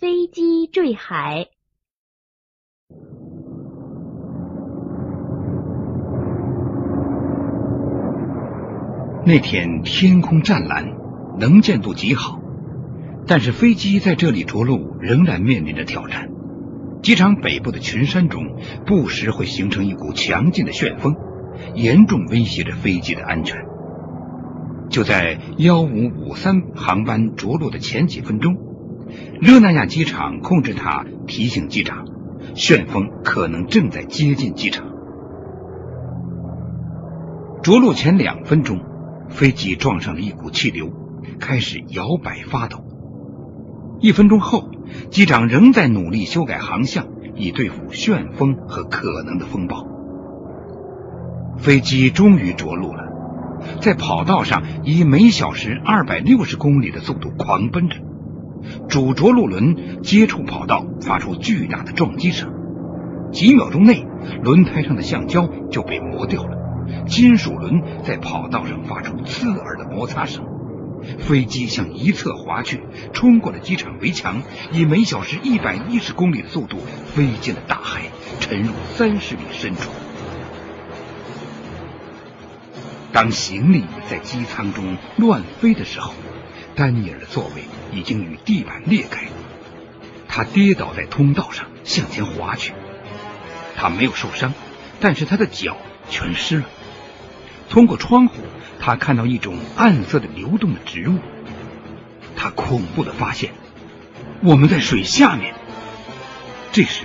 飞机坠海。那天天空湛蓝，能见度极好，但是飞机在这里着陆仍然面临着挑战。机场北部的群山中，不时会形成一股强劲的旋风，严重威胁着飞机的安全。就在幺五五三航班着陆的前几分钟，热那亚机场控制塔提醒机长，旋风可能正在接近机场。着陆前两分钟。飞机撞上了一股气流，开始摇摆发抖。一分钟后，机长仍在努力修改航向，以对付旋风和可能的风暴。飞机终于着陆了，在跑道上以每小时二百六十公里的速度狂奔着。主着陆轮接触跑道，发出巨大的撞击声。几秒钟内，轮胎上的橡胶就被磨掉了。金属轮在跑道上发出刺耳的摩擦声，飞机向一侧滑去，冲过了机场围墙，以每小时一百一十公里的速度飞进了大海，沉入三十米深处。当行李在机舱中乱飞的时候，丹尼尔的座位已经与地板裂开，他跌倒在通道上，向前滑去。他没有受伤，但是他的脚全湿了。通过窗户，他看到一种暗色的流动的植物。他恐怖的发现，我们在水下面。这时，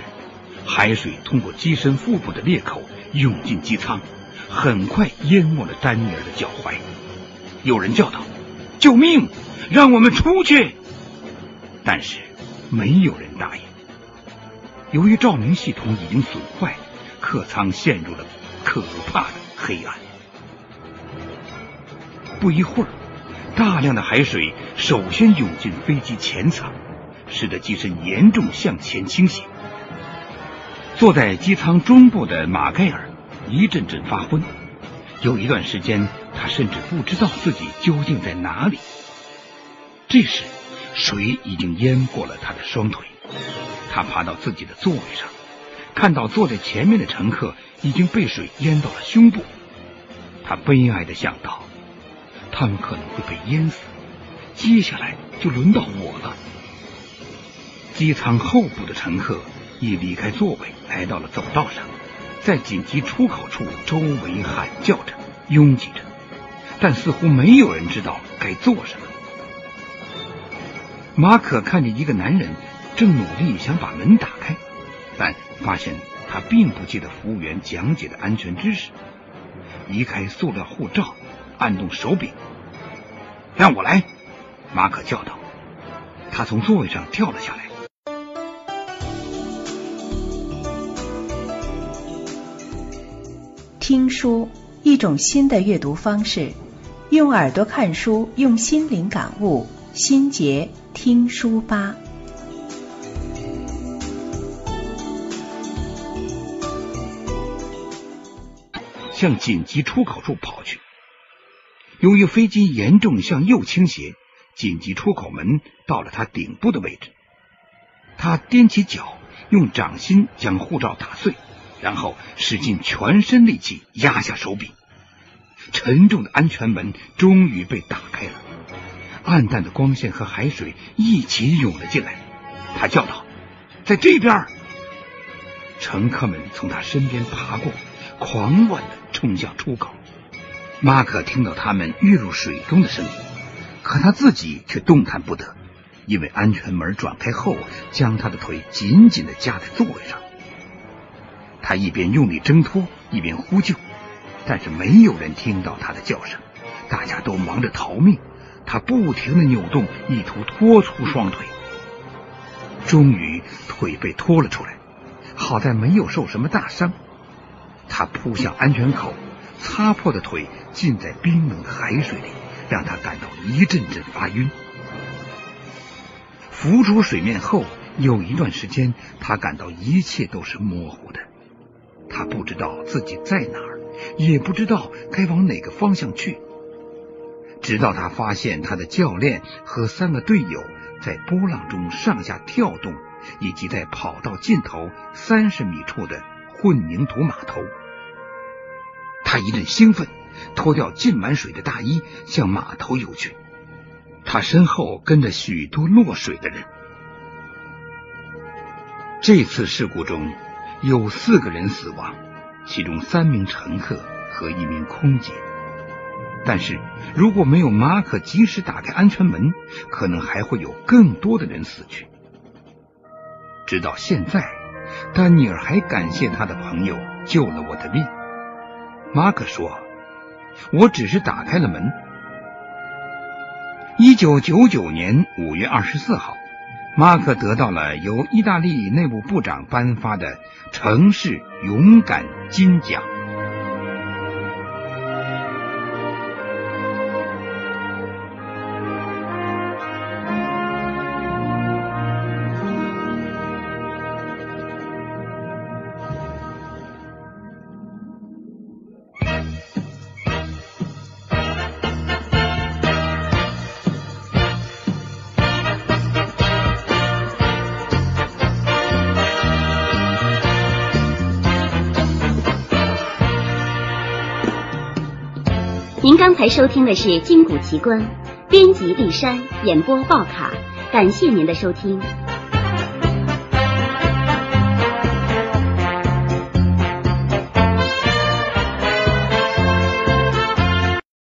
海水通过机身腹部的裂口涌进机舱，很快淹没了丹尼尔的脚踝。有人叫道：“救命！让我们出去！”但是没有人答应。由于照明系统已经损坏，客舱陷入了可怕的黑暗。不一会儿，大量的海水首先涌进飞机前舱，使得机身严重向前倾斜。坐在机舱中部的马盖尔一阵阵发昏，有一段时间他甚至不知道自己究竟在哪里。这时，水已经淹过了他的双腿，他爬到自己的座位上，看到坐在前面的乘客已经被水淹到了胸部，他悲哀的想到。他们可能会被淹死，接下来就轮到我了。机舱后部的乘客已离开座位，来到了走道上，在紧急出口处周围喊叫着、拥挤着，但似乎没有人知道该做什么。马可看见一个男人正努力想把门打开，但发现他并不记得服务员讲解的安全知识。移开塑料护罩，按动手柄。让我来，马可叫道。他从座位上跳了下来。听书，一种新的阅读方式。用耳朵看书，用心灵感悟。心结听书吧。向紧急出口处跑去。由于飞机严重向右倾斜，紧急出口门到了他顶部的位置。他踮起脚，用掌心将护照打碎，然后使尽全身力气压下手柄。沉重的安全门终于被打开了，暗淡的光线和海水一起涌了进来。他叫道：“在这边！”乘客们从他身边爬过，狂乱的冲向出口。马可听到他们跃入水中的声音，可他自己却动弹不得，因为安全门转开后，将他的腿紧紧的夹在座位上。他一边用力挣脱，一边呼救，但是没有人听到他的叫声，大家都忙着逃命。他不停的扭动，意图拖出双腿。终于，腿被拖了出来，好在没有受什么大伤。他扑向安全口。擦破的腿浸在冰冷的海水里，让他感到一阵阵发晕。浮出水面后，有一段时间，他感到一切都是模糊的。他不知道自己在哪儿，也不知道该往哪个方向去。直到他发现他的教练和三个队友在波浪中上下跳动，以及在跑道尽头三十米处的混凝土码头。他一阵兴奋，脱掉浸满水的大衣，向码头游去。他身后跟着许多落水的人。这次事故中有四个人死亡，其中三名乘客和一名空姐。但是如果没有马可及时打开安全门，可能还会有更多的人死去。直到现在，丹尼尔还感谢他的朋友救了我的命。马可说：“我只是打开了门。”一九九九年五月二十四号，马可得到了由意大利内务部长颁发的城市勇敢金奖。您刚才收听的是《金谷奇观》，编辑丽珊，演播报卡，感谢您的收听。